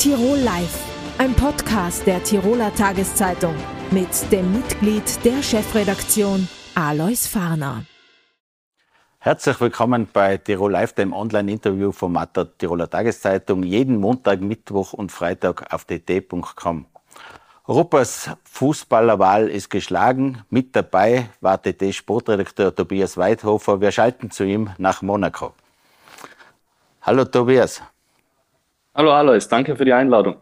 Tirol Live, ein Podcast der Tiroler Tageszeitung mit dem Mitglied der Chefredaktion Alois Farner. Herzlich willkommen bei Tirol Live, dem Online-Interview-Format der Tiroler Tageszeitung, jeden Montag, Mittwoch und Freitag auf tt.com. Europas Fußballerwahl ist geschlagen. Mit dabei war TT-Sportredakteur Tobias Weidhofer. Wir schalten zu ihm nach Monaco. Hallo Tobias. Hallo Alois, danke für die Einladung.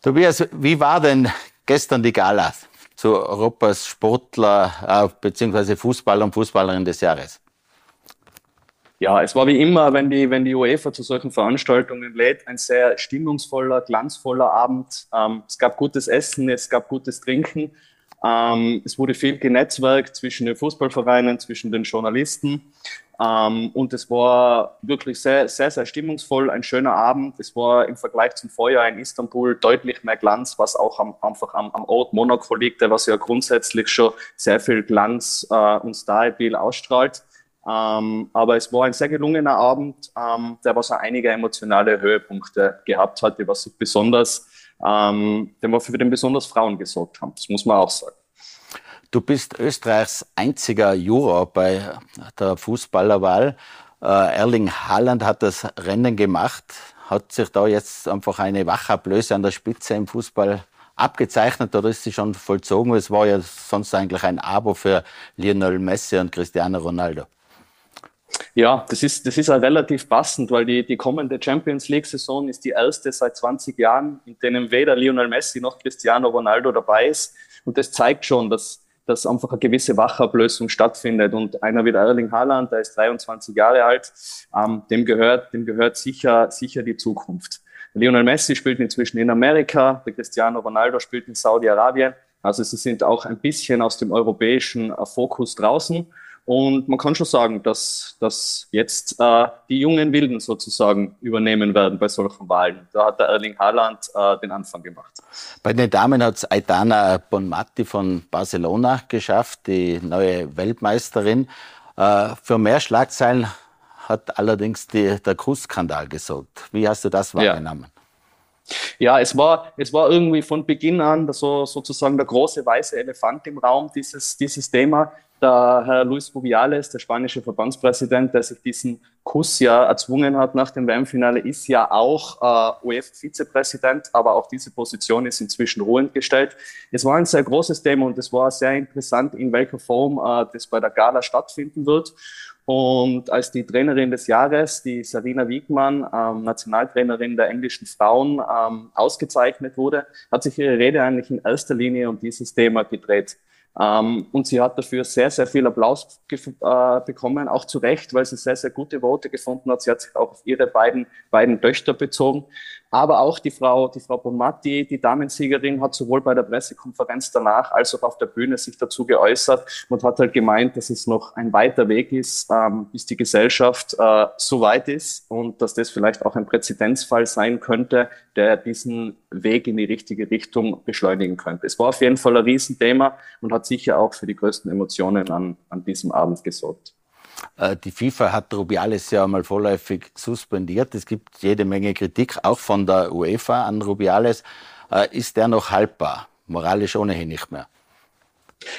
Tobias, wie war denn gestern die Gala zu Europas Sportler äh, bzw. Fußballer und Fußballerin des Jahres? Ja, es war wie immer, wenn die, wenn die UEFA zu solchen Veranstaltungen lädt, ein sehr stimmungsvoller, glanzvoller Abend. Ähm, es gab gutes Essen, es gab gutes Trinken. Ähm, es wurde viel genetzwerkt zwischen den Fußballvereinen, zwischen den Journalisten. Ähm, und es war wirklich sehr, sehr, sehr stimmungsvoll, ein schöner Abend. Es war im Vergleich zum Vorjahr in Istanbul deutlich mehr Glanz, was auch am, einfach am, am Ort Monaco liegt, was ja grundsätzlich schon sehr viel Glanz äh, und Style ausstrahlt. Ähm, aber es war ein sehr gelungener Abend, ähm, der was auch einige emotionale Höhepunkte gehabt hat, die was besonders, ähm, den wir für den besonders Frauen gesorgt haben. Das muss man auch sagen. Du bist Österreichs einziger Juror bei der Fußballerwahl. Äh, Erling Haaland hat das Rennen gemacht. Hat sich da jetzt einfach eine Wachablöse an der Spitze im Fußball abgezeichnet oder ist sie schon vollzogen? Es war ja sonst eigentlich ein Abo für Lionel Messi und Cristiano Ronaldo. Ja, das ist, das ist auch relativ passend, weil die, die kommende Champions League-Saison ist die erste seit 20 Jahren, in denen weder Lionel Messi noch Cristiano Ronaldo dabei ist. Und das zeigt schon, dass dass einfach eine gewisse Wachablösung stattfindet. Und einer wie der Erling Haaland, der ist 23 Jahre alt, ähm, dem gehört, dem gehört sicher, sicher die Zukunft. Lionel Messi spielt inzwischen in Amerika, der Cristiano Ronaldo spielt in Saudi-Arabien. Also sie sind auch ein bisschen aus dem europäischen äh, Fokus draußen. Und man kann schon sagen, dass, dass jetzt äh, die jungen Wilden sozusagen übernehmen werden bei solchen Wahlen. Da hat der Erling Haaland äh, den Anfang gemacht. Bei den Damen hat es Aitana Bonmatti von Barcelona geschafft, die neue Weltmeisterin. Äh, für mehr Schlagzeilen hat allerdings die, der Kussskandal gesorgt. Wie hast du das wahrgenommen? Ja. Ja, es war, es war irgendwie von Beginn an so, sozusagen der große weiße Elefant im Raum, dieses, dieses Thema der Herr Luis Rubiales, der spanische Verbandspräsident, der sich diesen Kuss ja erzwungen hat nach dem WM-Finale, ist ja auch äh, UEFA-Vizepräsident, aber auch diese Position ist inzwischen ruhend gestellt. Es war ein sehr großes Thema und es war sehr interessant, in welcher Form äh, das bei der Gala stattfinden wird. Und als die Trainerin des Jahres, die Sarina Wiegmann, ähm, Nationaltrainerin der englischen Frauen, ähm, ausgezeichnet wurde, hat sich ihre Rede eigentlich in erster Linie um dieses Thema gedreht. Ähm, und sie hat dafür sehr, sehr viel Applaus äh, bekommen, auch zu Recht, weil sie sehr, sehr gute Worte gefunden hat. Sie hat sich auch auf ihre beiden, beiden Töchter bezogen. Aber auch die Frau, die Frau Bonmatti, die Damensiegerin, hat sowohl bei der Pressekonferenz danach als auch auf der Bühne sich dazu geäußert und hat halt gemeint, dass es noch ein weiter Weg ist, ähm, bis die Gesellschaft äh, so weit ist und dass das vielleicht auch ein Präzedenzfall sein könnte, der diesen Weg in die richtige Richtung beschleunigen könnte. Es war auf jeden Fall ein Riesenthema und hat sicher auch für die größten Emotionen an, an diesem Abend gesorgt. Äh, die FIFA hat Rubiales ja mal vorläufig suspendiert. Es gibt jede Menge Kritik, auch von der UEFA an Rubiales. Äh, ist der noch haltbar? Moralisch ohnehin nicht mehr.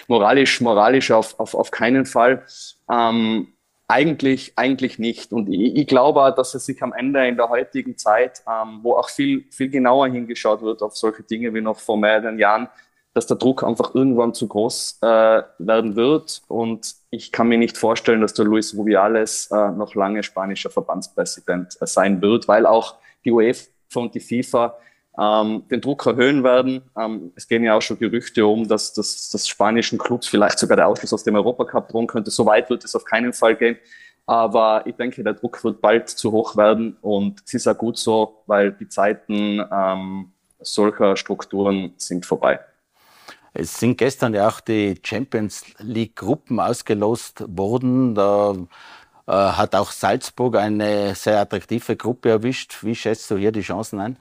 Moralisch, moralisch auf, auf, auf keinen Fall. Ähm, eigentlich, eigentlich nicht. Und ich, ich glaube, dass es sich am Ende in der heutigen Zeit, ähm, wo auch viel, viel genauer hingeschaut wird auf solche Dinge wie noch vor mehreren Jahren, dass der Druck einfach irgendwann zu groß äh, werden wird. Und ich kann mir nicht vorstellen, dass der Luis Rubiales äh, noch lange spanischer Verbandspräsident äh, sein wird, weil auch die UEFA und die FIFA ähm, den Druck erhöhen werden. Ähm, es gehen ja auch schon Gerüchte um, dass das dass spanischen Clubs vielleicht sogar der Ausschluss aus dem Europacup drohen könnte. So weit wird es auf keinen Fall gehen. Aber ich denke, der Druck wird bald zu hoch werden und es ist auch gut so, weil die Zeiten ähm, solcher Strukturen sind vorbei. Es sind gestern ja auch die Champions League Gruppen ausgelost worden. Da äh, hat auch Salzburg eine sehr attraktive Gruppe erwischt. Wie schätzt du hier die Chancen ein?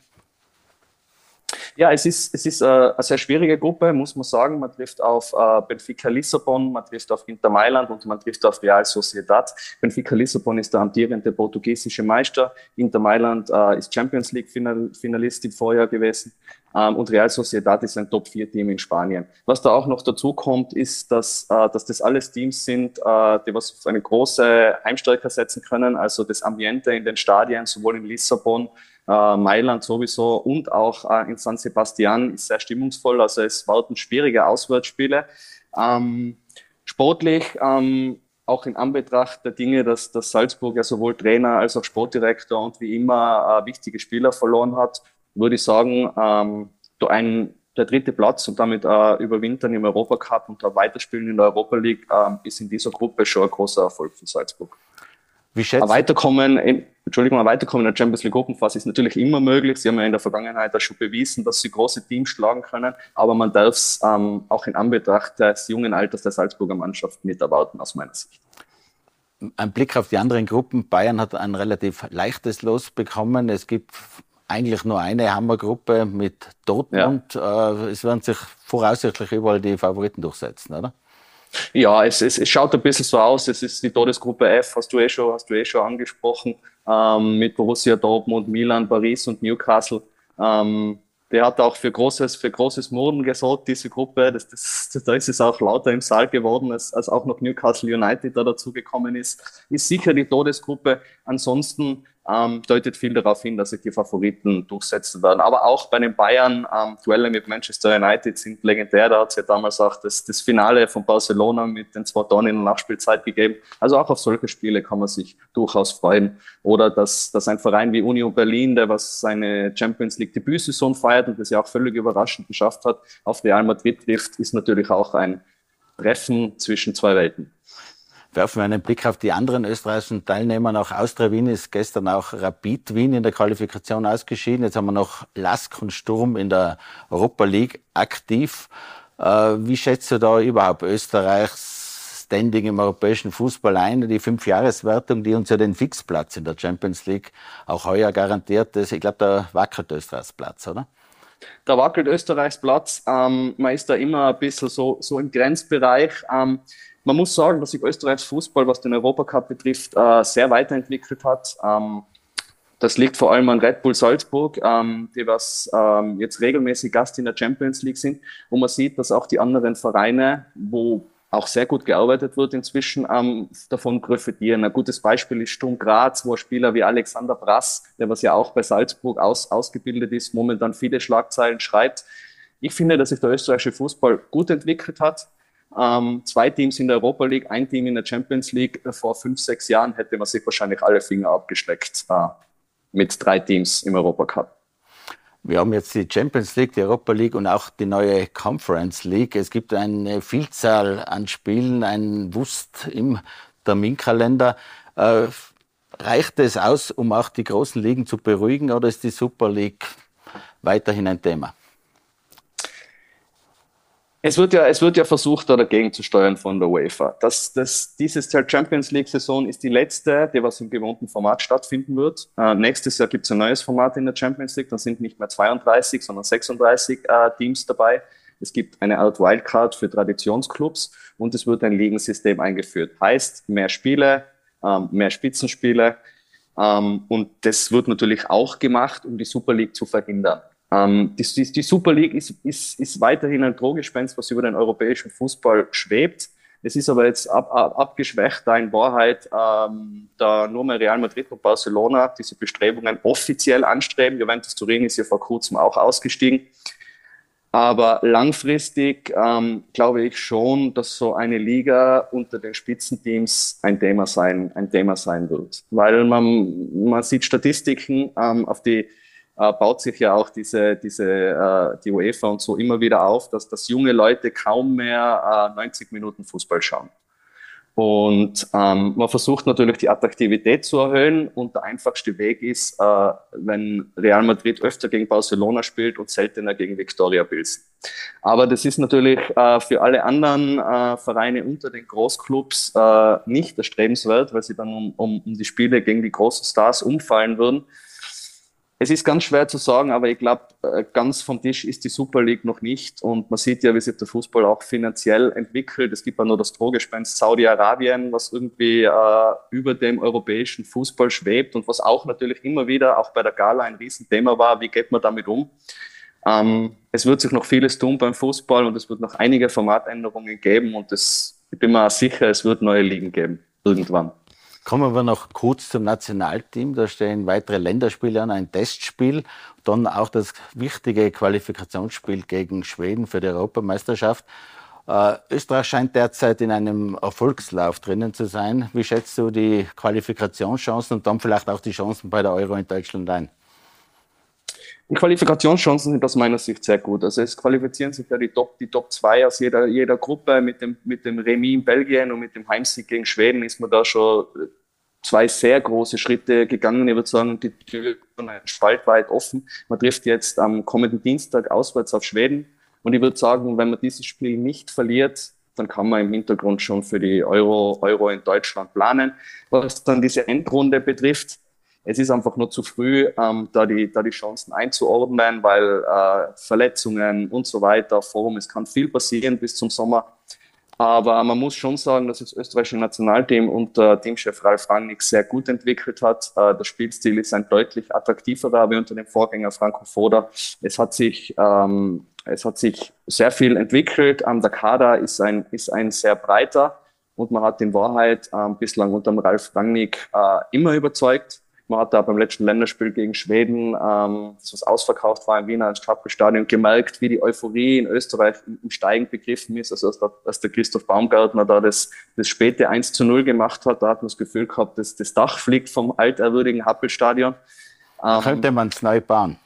Ja, es ist, es ist äh, eine sehr schwierige Gruppe, muss man sagen. Man trifft auf äh, Benfica Lissabon, man trifft auf Inter Mailand und man trifft auf Real Sociedad. Benfica Lissabon ist der amtierende portugiesische Meister. Inter Mailand äh, ist Champions League Finalist im Vorjahr gewesen. Ähm, und Real Sociedad ist ein Top-4-Team in Spanien. Was da auch noch dazu kommt, ist, dass, äh, dass das alles Teams sind, äh, die was auf eine große Heimstärke setzen können. Also das Ambiente in den Stadien, sowohl in Lissabon, äh, Mailand sowieso und auch äh, in San Sebastian ist sehr stimmungsvoll. Also es warten schwierige Auswärtsspiele. Ähm, sportlich, ähm, auch in Anbetracht der Dinge, dass, dass Salzburg ja sowohl Trainer als auch Sportdirektor und wie immer äh, wichtige Spieler verloren hat, würde ich sagen, ähm, ein, der dritte Platz und damit äh, überwintern im Europacup und da weiterspielen in der Europa League äh, ist in dieser Gruppe schon ein großer Erfolg für Salzburg. Wie schätzt Weiterkommen, in, Entschuldigung, Weiterkommen in der Champions League Gruppenphase ist natürlich immer möglich. Sie haben ja in der Vergangenheit auch schon bewiesen, dass sie große Teams schlagen können, aber man darf es ähm, auch in Anbetracht des jungen Alters der Salzburger Mannschaft mit erwarten, aus meiner Sicht. Ein Blick auf die anderen Gruppen. Bayern hat ein relativ leichtes Los bekommen. Es gibt eigentlich nur eine Hammergruppe mit Dortmund. Ja. Äh, es werden sich voraussichtlich überall die Favoriten durchsetzen, oder? Ja, es, es, es schaut ein bisschen so aus. Es ist die Todesgruppe F, hast du eh schon, hast du eh schon angesprochen, ähm, mit Borussia Dortmund, Milan, Paris und Newcastle. Ähm, der hat auch für großes, für großes Murren gesorgt, diese Gruppe. Das, das, da ist es auch lauter im Saal geworden, als, als auch noch Newcastle United da dazugekommen ist. Ist sicher die Todesgruppe. Ansonsten ähm, deutet viel darauf hin, dass sich die Favoriten durchsetzen werden. Aber auch bei den Bayern, ähm, Duelle mit Manchester United sind legendär. Da hat es ja damals auch das, das Finale von Barcelona mit den zwei Tonnen in der Nachspielzeit gegeben. Also auch auf solche Spiele kann man sich durchaus freuen. Oder dass, dass ein Verein wie Union Berlin, der was seine Champions League Debütsaison feiert und das ja auch völlig überraschend geschafft hat, auf Real Madrid trifft, ist natürlich auch ein Treffen zwischen zwei Welten werfen wir einen Blick auf die anderen österreichischen Teilnehmer. Nach Austria Wien ist gestern auch Rapid Wien in der Qualifikation ausgeschieden. Jetzt haben wir noch Lask und Sturm in der Europa League aktiv. Äh, wie schätzt du da überhaupt Österreichs Standing im europäischen Fußball ein? Die Fünfjahreswertung, die uns ja den Fixplatz in der Champions League auch heuer garantiert ist. Ich glaube, da wackelt Österreichs Platz, oder? Da wackelt Österreichs Platz. Ähm, man ist da immer ein bisschen so, so im Grenzbereich. Ähm, man muss sagen, dass sich Österreichs Fußball, was den Europacup betrifft, äh, sehr weiterentwickelt hat. Ähm, das liegt vor allem an Red Bull Salzburg, ähm, die was ähm, jetzt regelmäßig Gast in der Champions League sind, wo man sieht, dass auch die anderen Vereine, wo auch sehr gut gearbeitet wird inzwischen, ähm, davon profitieren. Ein gutes Beispiel ist Sturm Graz, wo Spieler wie Alexander Brass, der was ja auch bei Salzburg aus, ausgebildet ist, momentan viele Schlagzeilen schreibt. Ich finde, dass sich der österreichische Fußball gut entwickelt hat. Ähm, zwei Teams in der Europa League, ein Team in der Champions League. Vor fünf, sechs Jahren hätte man sich wahrscheinlich alle Finger abgesteckt äh, mit drei Teams im Europacup. Wir haben jetzt die Champions League, die Europa League und auch die neue Conference League. Es gibt eine Vielzahl an Spielen, ein Wust im Terminkalender. Äh, reicht es aus, um auch die großen Ligen zu beruhigen oder ist die Super League weiterhin ein Thema? Es wird ja, es wird ja versucht, da dagegen zu steuern von der UEFA. Das, das, dieses Champions League Saison ist die letzte, die was im gewohnten Format stattfinden wird. Äh, nächstes Jahr gibt es ein neues Format in der Champions League. Da sind nicht mehr 32, sondern 36 äh, Teams dabei. Es gibt eine Art Wildcard für Traditionsclubs und es wird ein Ligensystem eingeführt. Heißt, mehr Spiele, ähm, mehr Spitzenspiele. Ähm, und das wird natürlich auch gemacht, um die Super League zu verhindern. Ähm, die, die, die, Super League ist, ist, ist weiterhin ein Drohgespenst, was über den europäischen Fußball schwebt. Es ist aber jetzt ab, ab, abgeschwächt, da in Wahrheit ähm, da nur mehr Real Madrid und Barcelona diese Bestrebungen offiziell anstreben. Juventus Turin ist ja vor kurzem auch ausgestiegen. Aber langfristig ähm, glaube ich schon, dass so eine Liga unter den Spitzenteams ein Thema sein, ein Thema sein wird. Weil man, man sieht Statistiken ähm, auf die äh, baut sich ja auch diese, diese, äh, die UEFA und so immer wieder auf, dass, dass junge Leute kaum mehr äh, 90 Minuten Fußball schauen. Und ähm, man versucht natürlich die Attraktivität zu erhöhen und der einfachste Weg ist, äh, wenn Real Madrid öfter gegen Barcelona spielt und seltener gegen Victoria Pilsen. Aber das ist natürlich äh, für alle anderen äh, Vereine unter den Großclubs äh, nicht erstrebenswert, weil sie dann um, um, um die Spiele gegen die großen Stars umfallen würden es ist ganz schwer zu sagen, aber ich glaube, äh, ganz vom Tisch ist die Super League noch nicht. Und man sieht ja, wie sich der Fußball auch finanziell entwickelt. Es gibt ja nur das Drohgespenst Saudi-Arabien, was irgendwie äh, über dem europäischen Fußball schwebt und was auch natürlich immer wieder, auch bei der Gala, ein Riesenthema war. Wie geht man damit um? Ähm, es wird sich noch vieles tun beim Fußball und es wird noch einige Formatänderungen geben und das, ich bin mir sicher, es wird neue Ligen geben, irgendwann. Kommen wir noch kurz zum Nationalteam. Da stehen weitere Länderspiele an, ein Testspiel, dann auch das wichtige Qualifikationsspiel gegen Schweden für die Europameisterschaft. Äh, Österreich scheint derzeit in einem Erfolgslauf drinnen zu sein. Wie schätzt du die Qualifikationschancen und dann vielleicht auch die Chancen bei der Euro in Deutschland ein? Die Qualifikationschancen sind aus meiner Sicht sehr gut. Also es qualifizieren sich ja die Top, die Top 2 aus jeder, jeder Gruppe. Mit dem, mit dem Remis in Belgien und mit dem Heimsieg gegen Schweden ist man da schon zwei sehr große Schritte gegangen. Ich würde sagen, die Tür ist spaltweit offen. Man trifft jetzt am kommenden Dienstag auswärts auf Schweden. Und ich würde sagen, wenn man dieses Spiel nicht verliert, dann kann man im Hintergrund schon für die Euro, Euro in Deutschland planen. Was dann diese Endrunde betrifft, es ist einfach nur zu früh, ähm, da, die, da die Chancen einzuordnen, weil äh, Verletzungen und so weiter, Forum, es kann viel passieren bis zum Sommer. Aber man muss schon sagen, dass das österreichische Nationalteam unter Teamchef Ralf Rangnick sehr gut entwickelt hat. Äh, der Spielstil ist ein deutlich attraktiverer wie unter dem Vorgänger Franco Foda. Es hat sich, ähm, es hat sich sehr viel entwickelt. Ähm, der Kader ist ein, ist ein sehr breiter und man hat in Wahrheit ähm, bislang unter dem Ralf Rangnick äh, immer überzeugt. Man hat da beim letzten Länderspiel gegen Schweden, ähm, das was ausverkauft war im Wiener Stadtstadion, gemerkt, wie die Euphorie in Österreich im Steigen begriffen ist. Also als der, als der Christoph Baumgartner da das, das späte 1 zu 0 gemacht hat, da hat man das Gefühl gehabt, dass das Dach fliegt vom alterwürdigen Happelstadion. Ähm, Könnte man es neu bauen?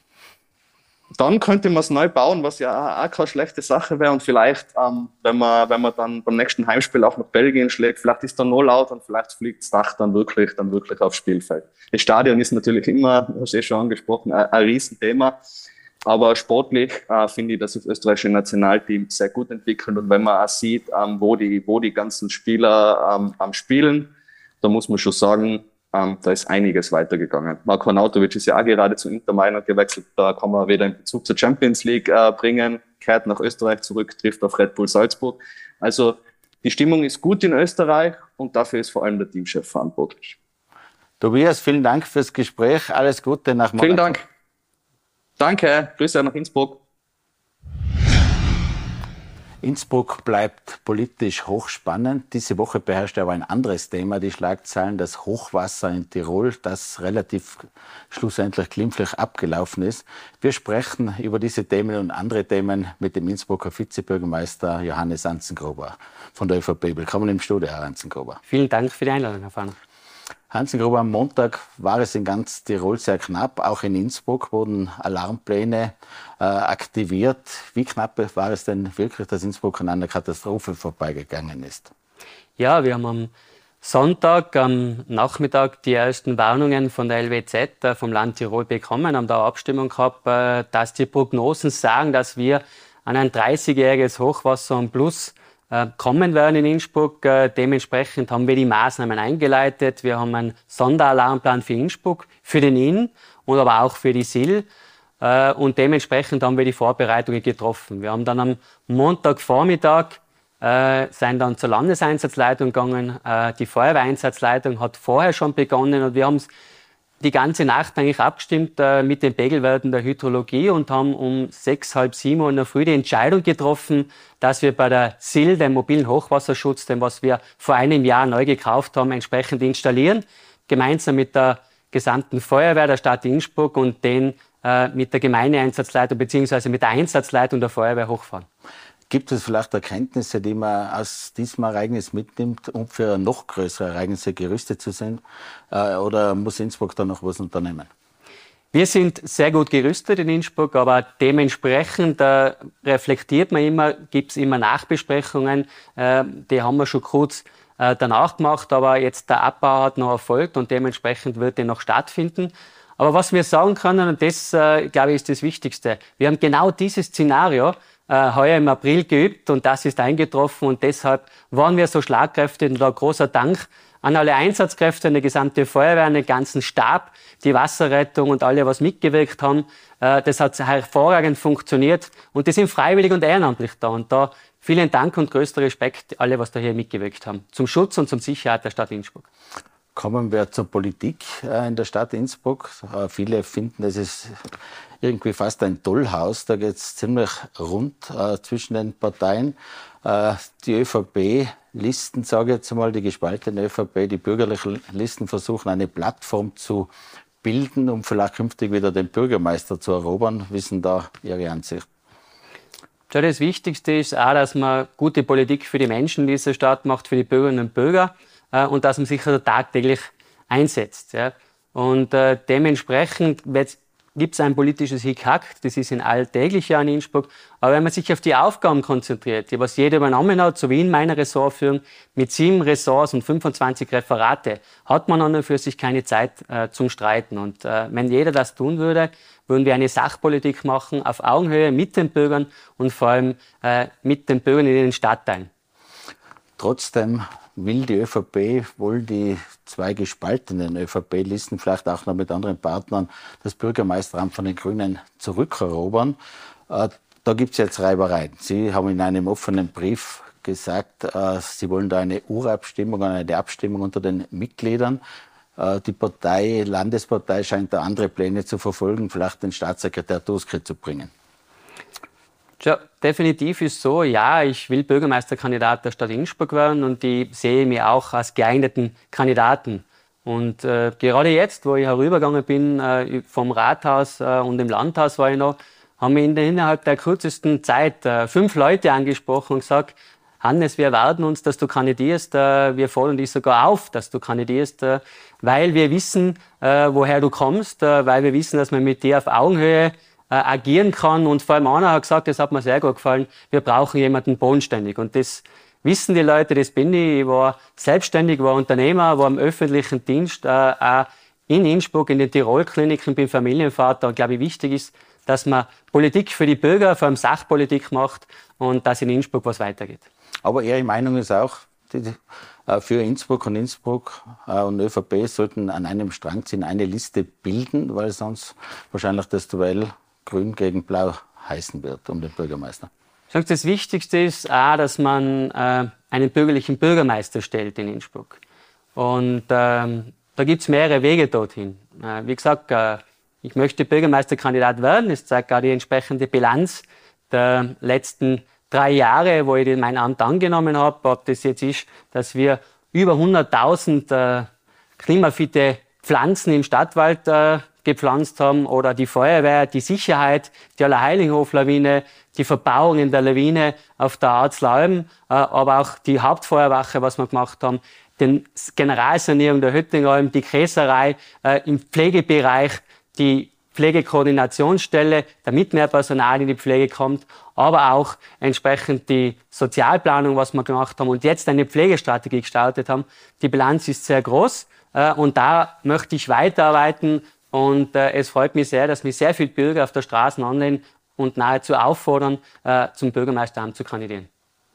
Dann könnte man es neu bauen, was ja auch keine schlechte Sache wäre. Und vielleicht, ähm, wenn, man, wenn man dann beim nächsten Heimspiel auch nach Belgien schlägt, vielleicht ist da no laut und vielleicht fliegt das Dach dann wirklich, dann wirklich aufs Spielfeld. Das Stadion ist natürlich immer, hast du eh schon angesprochen, ein, ein Riesenthema. Aber sportlich äh, finde ich, dass das österreichische Nationalteam sehr gut entwickelt. Und wenn man auch sieht, ähm, wo, die, wo die ganzen Spieler ähm, am Spielen, da muss man schon sagen, ähm, da ist einiges weitergegangen. Marko Nautovic ist ja auch gerade zu Inter Mailand gewechselt. Da kann man wieder in Bezug zur Champions League äh, bringen, kehrt nach Österreich zurück, trifft auf Red Bull Salzburg. Also die Stimmung ist gut in Österreich und dafür ist vor allem der Teamchef verantwortlich. Tobias, vielen Dank fürs Gespräch. Alles Gute nach Monaco. Vielen Dank. Danke. Grüße nach Innsbruck. Innsbruck bleibt politisch hochspannend. Diese Woche beherrscht aber ein anderes Thema die Schlagzeilen, das Hochwasser in Tirol, das relativ schlussendlich glimpflich abgelaufen ist. Wir sprechen über diese Themen und andere Themen mit dem Innsbrucker Vizebürgermeister Johannes Anzengruber von der ÖVP. Willkommen im Studio, Herr Anzengruber. Vielen Dank für die Einladung, Herr Fahner. Hansen-Gruber, am Montag war es in ganz Tirol sehr knapp. Auch in Innsbruck wurden Alarmpläne äh, aktiviert. Wie knapp war es denn wirklich, dass Innsbruck an einer Katastrophe vorbeigegangen ist? Ja, wir haben am Sonntag am Nachmittag die ersten Warnungen von der LWZ äh, vom Land Tirol bekommen, haben da eine Abstimmung gehabt, äh, dass die Prognosen sagen, dass wir an ein 30-jähriges Hochwasser und Plus kommen werden in Innsbruck. Äh, dementsprechend haben wir die Maßnahmen eingeleitet. Wir haben einen Sonderalarmplan für Innsbruck, für den Inn und aber auch für die SIL. Äh, und dementsprechend haben wir die Vorbereitungen getroffen. Wir haben dann am Montagvormittag äh, sind dann zur Landeseinsatzleitung gegangen. Äh, die Feuerwehreinsatzleitung hat vorher schon begonnen und wir haben es die ganze Nacht eigentlich abgestimmt äh, mit den Pegelwerten der Hydrologie und haben um sechs, halb sieben Uhr in der Früh die Entscheidung getroffen, dass wir bei der SIL, dem mobilen Hochwasserschutz, dem was wir vor einem Jahr neu gekauft haben, entsprechend installieren, gemeinsam mit der gesamten Feuerwehr der Stadt Innsbruck und den äh, mit der Gemeindeeinsatzleitung beziehungsweise mit der Einsatzleitung der Feuerwehr hochfahren. Gibt es vielleicht Erkenntnisse, die man aus diesem Ereignis mitnimmt, um für noch größere Ereignisse gerüstet zu sein? Äh, oder muss Innsbruck da noch was unternehmen? Wir sind sehr gut gerüstet in Innsbruck, aber dementsprechend äh, reflektiert man immer, gibt es immer Nachbesprechungen. Äh, die haben wir schon kurz äh, danach gemacht, aber jetzt der Abbau hat noch erfolgt und dementsprechend wird der noch stattfinden. Aber was wir sagen können, und das, äh, glaube ich, ist das Wichtigste, wir haben genau dieses Szenario äh, heuer im April geübt und das ist eingetroffen und deshalb waren wir so schlagkräftig und da großer Dank an alle Einsatzkräfte, an die gesamte Feuerwehr, an den ganzen Stab, die Wasserrettung und alle, was mitgewirkt haben. Äh, das hat hervorragend funktioniert und die sind freiwillig und ehrenamtlich da. Und da vielen Dank und größter Respekt alle, was da hier mitgewirkt haben. Zum Schutz und zum Sicherheit der Stadt Innsbruck. Kommen wir zur Politik äh, in der Stadt Innsbruck. Äh, viele finden, es ist irgendwie fast ein Tollhaus. Da geht es ziemlich rund äh, zwischen den Parteien. Die ÖVP-Listen, sage ich jetzt mal, die gespaltene ÖVP, die bürgerlichen Listen versuchen, eine Plattform zu bilden, um vielleicht künftig wieder den Bürgermeister zu erobern. Wissen da Ihre Ansicht? Das Wichtigste ist auch, dass man gute Politik für die Menschen dieser Stadt macht, für die Bürgerinnen und Bürger und dass man sich also tagtäglich einsetzt. Ja. Und äh, dementsprechend gibt es ein politisches Hickhack, das ist in alltäglich ja in Innsbruck. Aber wenn man sich auf die Aufgaben konzentriert, die was jeder übernommen hat, so wie in meiner Ressortführung, mit sieben Ressorts und 25 Referate, hat man an und für sich keine Zeit äh, zum Streiten. Und äh, wenn jeder das tun würde, würden wir eine Sachpolitik machen auf Augenhöhe mit den Bürgern und vor allem äh, mit den Bürgern in den Stadtteilen. Trotzdem will die ÖVP wohl die zwei gespaltenen ÖVP-Listen, vielleicht auch noch mit anderen Partnern, das Bürgermeisteramt von den Grünen zurückerobern. Äh, da gibt es jetzt Reibereien. Sie haben in einem offenen Brief gesagt, äh, Sie wollen da eine Urabstimmung, eine Abstimmung unter den Mitgliedern. Äh, die Partei, Landespartei scheint da andere Pläne zu verfolgen, vielleicht den Staatssekretär Tusk zu bringen. Ja, definitiv ist so, ja, ich will Bürgermeisterkandidat der Stadt Innsbruck werden und ich sehe mich auch als geeigneten Kandidaten. Und äh, gerade jetzt, wo ich herübergegangen bin äh, vom Rathaus äh, und im Landhaus war ich noch, haben wir in innerhalb der kürzesten Zeit äh, fünf Leute angesprochen und gesagt, Hannes, wir erwarten uns, dass du kandidierst. Äh, wir fordern dich sogar auf, dass du kandidierst, äh, weil wir wissen, woher du kommst, weil wir wissen, dass wir mit dir auf Augenhöhe agieren kann. Und vor allem einer hat gesagt, das hat mir sehr gut gefallen, wir brauchen jemanden bodenständig. Und das wissen die Leute, das bin ich. Ich war selbstständig, war Unternehmer, war im öffentlichen Dienst, äh, auch in Innsbruck, in den Tirolkliniken, bin Familienvater. Und glaube ich, wichtig ist, dass man Politik für die Bürger, vor allem Sachpolitik macht und dass in Innsbruck was weitergeht. Aber Ihre Meinung ist auch, die, äh, für Innsbruck und Innsbruck äh, und ÖVP sollten an einem Strang ziehen, eine Liste bilden, weil sonst wahrscheinlich das Duell Grün gegen Blau heißen wird um den Bürgermeister? Das Wichtigste ist auch, dass man äh, einen bürgerlichen Bürgermeister stellt in Innsbruck. Und ähm, da gibt es mehrere Wege dorthin. Äh, wie gesagt, äh, ich möchte Bürgermeisterkandidat werden. Das zeigt auch die entsprechende Bilanz der letzten drei Jahre, wo ich mein Amt angenommen habe. Ob das jetzt ist, dass wir über 100.000 äh, klimafitte Pflanzen im Stadtwald äh, gepflanzt haben oder die Feuerwehr, die Sicherheit, die Allerheiligenhof-Lawine, die Verbauung in der Lawine auf der Arzlalm, äh, aber auch die Hauptfeuerwache, was wir gemacht haben, den Generalsanierung der Höttingalm, die Käserei äh, im Pflegebereich, die Pflegekoordinationsstelle, damit mehr Personal in die Pflege kommt, aber auch entsprechend die Sozialplanung, was wir gemacht haben und jetzt eine Pflegestrategie gestartet haben. Die Bilanz ist sehr groß äh, und da möchte ich weiterarbeiten und äh, es freut mich sehr, dass mich sehr viele Bürger auf der Straße anlehnen und nahezu auffordern, äh, zum Bürgermeisteramt zu kandidieren.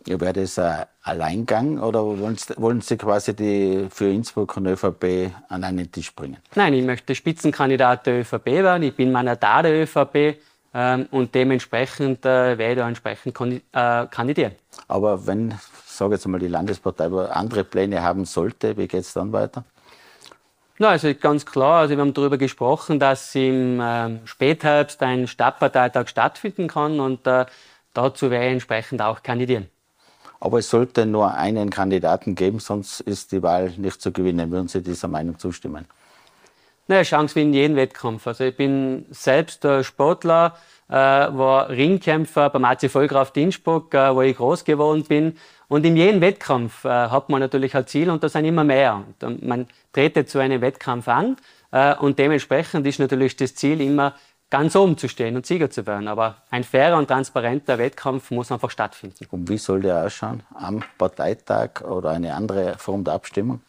Ja, wäre das ein Alleingang oder wollen Sie, wollen Sie quasi die für Innsbruck und ÖVP an einen Tisch bringen? Nein, ich möchte Spitzenkandidat der ÖVP werden. Ich bin Mandatar der ÖVP ähm, und dementsprechend äh, werde ich entsprechend äh, kandidieren. Aber wenn, sage jetzt mal, die Landespartei andere Pläne haben sollte, wie geht es dann weiter? Na, also ganz klar, also wir haben darüber gesprochen, dass im äh, Spätherbst ein Stadtparteitag stattfinden kann und äh, dazu werde ich entsprechend auch kandidieren. Aber es sollte nur einen Kandidaten geben, sonst ist die Wahl nicht zu gewinnen. Würden Sie dieser Meinung zustimmen? Naja, Chance wie in jedem Wettkampf. Also ich bin selbst äh, Sportler, äh, war Ringkämpfer beim AC Vollkraft Innsbruck, äh, wo ich groß geworden bin. Und in jedem Wettkampf äh, hat man natürlich ein Ziel und da sind immer mehr. Und man trete zu einem Wettkampf an äh, und dementsprechend ist natürlich das Ziel immer ganz oben zu stehen und Sieger zu werden. Aber ein fairer und transparenter Wettkampf muss einfach stattfinden. Und wie soll der ausschauen? Am Parteitag oder eine andere Form der Abstimmung?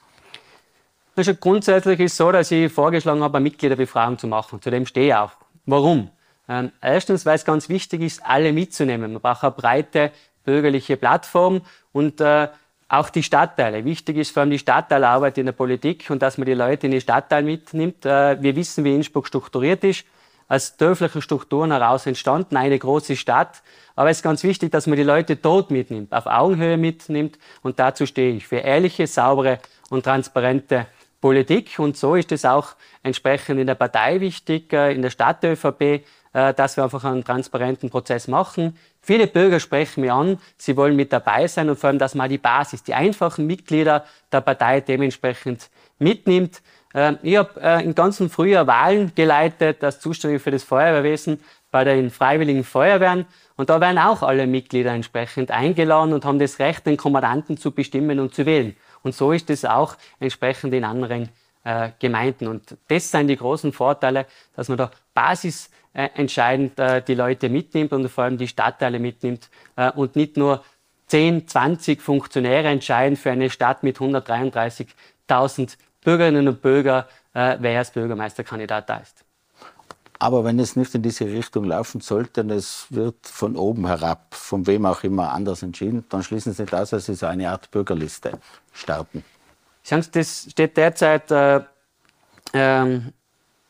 Also grundsätzlich ist es so, dass ich vorgeschlagen habe, eine Mitgliederbefragung zu machen. Zu dem stehe ich auch. Warum? Ähm, erstens, weil es ganz wichtig ist, alle mitzunehmen. Man braucht eine breite bürgerliche Plattform und äh, auch die Stadtteile. Wichtig ist vor allem die Stadtteilarbeit in der Politik und dass man die Leute in die Stadtteile mitnimmt. Äh, wir wissen, wie Innsbruck strukturiert ist. Aus dörflichen Strukturen heraus entstanden, eine große Stadt. Aber es ist ganz wichtig, dass man die Leute dort mitnimmt, auf Augenhöhe mitnimmt. Und dazu stehe ich für ehrliche, saubere und transparente Politik. Und so ist es auch entsprechend in der Partei wichtig, äh, in der Stadt der ÖVP, dass wir einfach einen transparenten Prozess machen. Viele Bürger sprechen mir an, sie wollen mit dabei sein und vor allem, dass man die Basis, die einfachen Mitglieder der Partei dementsprechend mitnimmt. Äh, ich habe in ganzen Frühjahr Wahlen geleitet als Zuständige für das Feuerwehrwesen bei den Freiwilligen Feuerwehren. Und da werden auch alle Mitglieder entsprechend eingeladen und haben das Recht, den Kommandanten zu bestimmen und zu wählen. Und so ist es auch entsprechend in anderen äh, Gemeinden. Und das sind die großen Vorteile, dass man da basisentscheidend äh, die Leute mitnimmt und vor allem die Stadtteile mitnimmt äh, und nicht nur 10, 20 Funktionäre entscheiden für eine Stadt mit 133.000 Bürgerinnen und Bürgern, äh, wer als Bürgermeisterkandidat da ist. Aber wenn es nicht in diese Richtung laufen sollte und es wird von oben herab, von wem auch immer anders entschieden, dann schließen Sie nicht aus, dass Sie so eine Art Bürgerliste starten. Sagen Sie, das steht derzeit äh, ähm,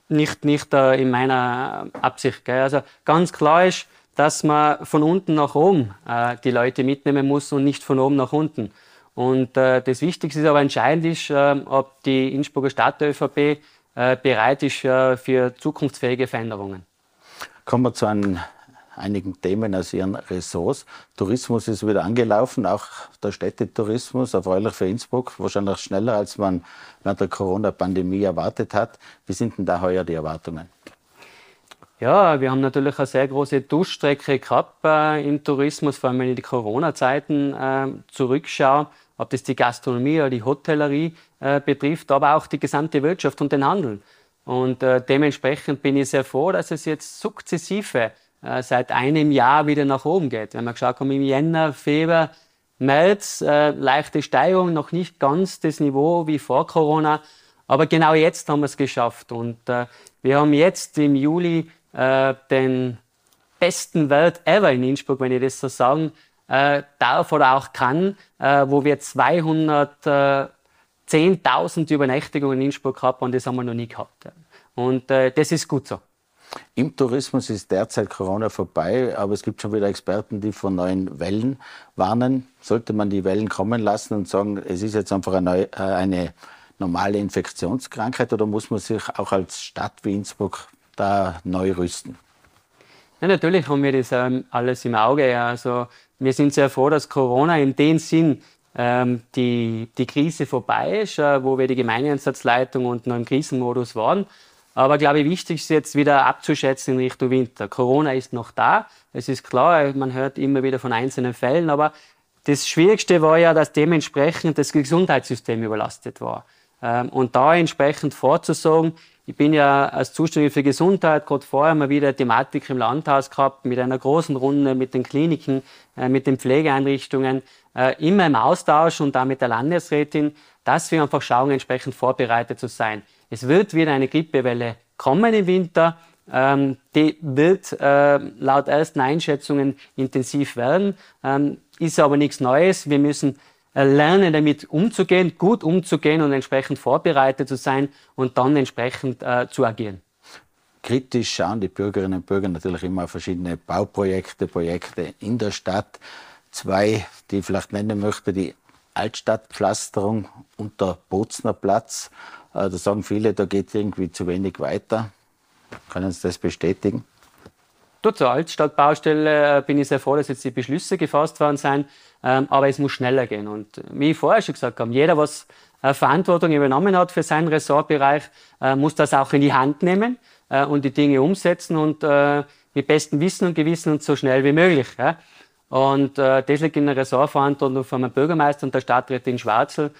nicht, nicht äh, in meiner Absicht. Gell? Also ganz klar ist, dass man von unten nach oben äh, die Leute mitnehmen muss und nicht von oben nach unten. Und äh, das Wichtigste ist aber entscheidend ist, äh, ob die Innsbrucker Stadt der ÖVP äh, bereit ist für zukunftsfähige Veränderungen. Kommen wir zu einem, einigen Themen aus Ihren Ressorts. Tourismus ist wieder angelaufen, auch der Städtetourismus, erfreulich für Innsbruck, wahrscheinlich schneller, als man während der Corona-Pandemie erwartet hat. Wie sind denn da heuer die Erwartungen? Ja, wir haben natürlich eine sehr große Durchstrecke gehabt äh, im Tourismus, vor allem wenn ich die Corona-Zeiten äh, zurückschaue ob das die Gastronomie oder die Hotellerie äh, betrifft, aber auch die gesamte Wirtschaft und den Handel. Und äh, dementsprechend bin ich sehr froh, dass es jetzt sukzessive äh, seit einem Jahr wieder nach oben geht. Wenn man geschaut haben, im Jänner, Februar, März, äh, leichte Steigerung, noch nicht ganz das Niveau wie vor Corona, aber genau jetzt haben wir es geschafft. Und äh, wir haben jetzt im Juli äh, den besten Wert ever in Innsbruck, wenn ich das so sagen äh, darf oder auch kann, äh, wo wir 210.000 Übernächtigungen in Innsbruck haben und das haben wir noch nie gehabt. Und äh, das ist gut so. Im Tourismus ist derzeit Corona vorbei, aber es gibt schon wieder Experten, die von neuen Wellen warnen. Sollte man die Wellen kommen lassen und sagen, es ist jetzt einfach eine, äh, eine normale Infektionskrankheit oder muss man sich auch als Stadt wie Innsbruck da neu rüsten? Ja, natürlich haben wir das ähm, alles im Auge. Also wir sind sehr froh, dass Corona in dem Sinn ähm, die, die Krise vorbei ist, äh, wo wir die Gemeineinsatzleitung und noch im Krisenmodus waren. Aber glaube ich, wichtig ist jetzt wieder abzuschätzen in Richtung Winter. Corona ist noch da. Es ist klar, man hört immer wieder von einzelnen Fällen, aber das Schwierigste war ja, dass dementsprechend das Gesundheitssystem überlastet war. Ähm, und da entsprechend vorzusorgen, ich bin ja als Zuständiger für Gesundheit gerade vorher mal wieder Thematik im Landhaus gehabt, mit einer großen Runde, mit den Kliniken, äh, mit den Pflegeeinrichtungen, äh, immer im Austausch und da mit der Landesrätin, dass wir einfach schauen, entsprechend vorbereitet zu sein. Es wird wieder eine Grippewelle kommen im Winter. Ähm, die wird äh, laut ersten Einschätzungen intensiv werden, ähm, ist aber nichts Neues. Wir müssen äh, lernen, damit umzugehen, gut umzugehen und entsprechend vorbereitet zu sein und dann entsprechend äh, zu agieren. Kritisch schauen die Bürgerinnen und Bürger natürlich immer auf verschiedene Bauprojekte, Projekte in der Stadt. Zwei, die ich vielleicht nennen möchte, die Altstadtpflasterung und der Bozner Platz. Äh, da sagen viele, da geht irgendwie zu wenig weiter. Können Sie das bestätigen? Dort zur Altstadtbaustelle äh, bin ich sehr froh, dass jetzt die Beschlüsse gefasst worden sind. Ähm, aber es muss schneller gehen. Und wie ich vorher schon gesagt habe, jeder, was äh, Verantwortung übernommen hat für seinen Ressortbereich, äh, muss das auch in die Hand nehmen und die Dinge umsetzen und mit bestem Wissen und Gewissen und so schnell wie möglich. Und das liegt in der Ressortverantwortung von meinem Bürgermeister und der Stadträtin Schwarzel.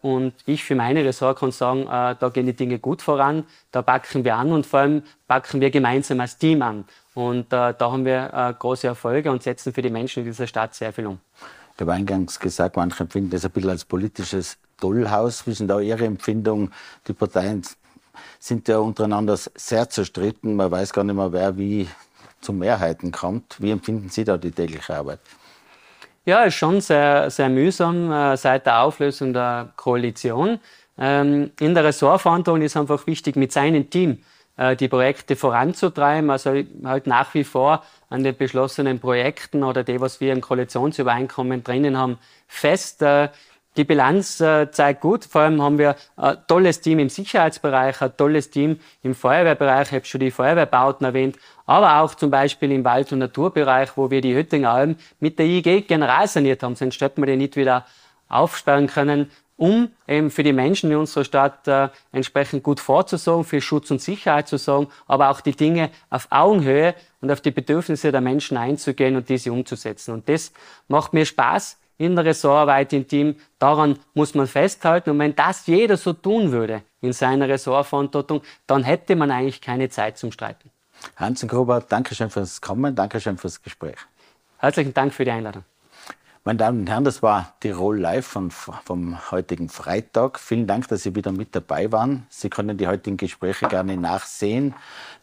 und ich für meine Ressort kann sagen, da gehen die Dinge gut voran, da packen wir an und vor allem packen wir gemeinsam als Team an. Und äh, da haben wir äh, große Erfolge und setzen für die Menschen in dieser Stadt sehr viel um. Ich habe eingangs gesagt, manche empfinden das ein bisschen als politisches Tollhaus. Wie sind da Ihre Empfindungen? Die Parteien sind ja untereinander sehr zerstritten. Man weiß gar nicht mehr, wer wie zu Mehrheiten kommt. Wie empfinden Sie da die tägliche Arbeit? Ja, ist schon sehr, sehr mühsam äh, seit der Auflösung der Koalition. Ähm, in der Ressortverantwortung ist einfach wichtig, mit seinem Team äh, die Projekte voranzutreiben. Also halt nach wie vor an den beschlossenen Projekten oder dem, was wir im Koalitionsübereinkommen drinnen haben, fest. Äh, die Bilanz äh, zeigt gut. Vor allem haben wir ein tolles Team im Sicherheitsbereich, ein tolles Team im Feuerwehrbereich. Ich habe schon die Feuerwehrbauten erwähnt, aber auch zum Beispiel im Wald- und Naturbereich, wo wir die Hüttinger Alm mit der IG generalsaniert haben. Sonst hätten wir die nicht wieder aufsperren können um eben für die Menschen in unserer Stadt äh, entsprechend gut vorzusorgen, für Schutz und Sicherheit zu sorgen, aber auch die Dinge auf Augenhöhe und auf die Bedürfnisse der Menschen einzugehen und diese umzusetzen. Und das macht mir Spaß in der Ressortarbeit im Team. Daran muss man festhalten. Und wenn das jeder so tun würde in seiner Ressortverantwortung, dann hätte man eigentlich keine Zeit zum Streiten. Hans und Gruber, danke schön fürs Kommen, danke schön fürs Gespräch. Herzlichen Dank für die Einladung. Meine Damen und Herren, das war Tirol Live von, vom heutigen Freitag. Vielen Dank, dass Sie wieder mit dabei waren. Sie können die heutigen Gespräche gerne nachsehen,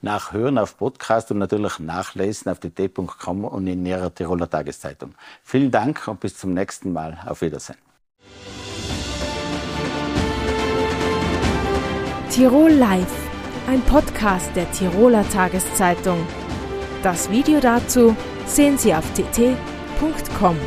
nachhören auf Podcast und natürlich nachlesen auf dt.com und in Ihrer Tiroler Tageszeitung. Vielen Dank und bis zum nächsten Mal. Auf Wiedersehen. Tirol Live, ein Podcast der Tiroler Tageszeitung. Das Video dazu sehen Sie auf tt.com.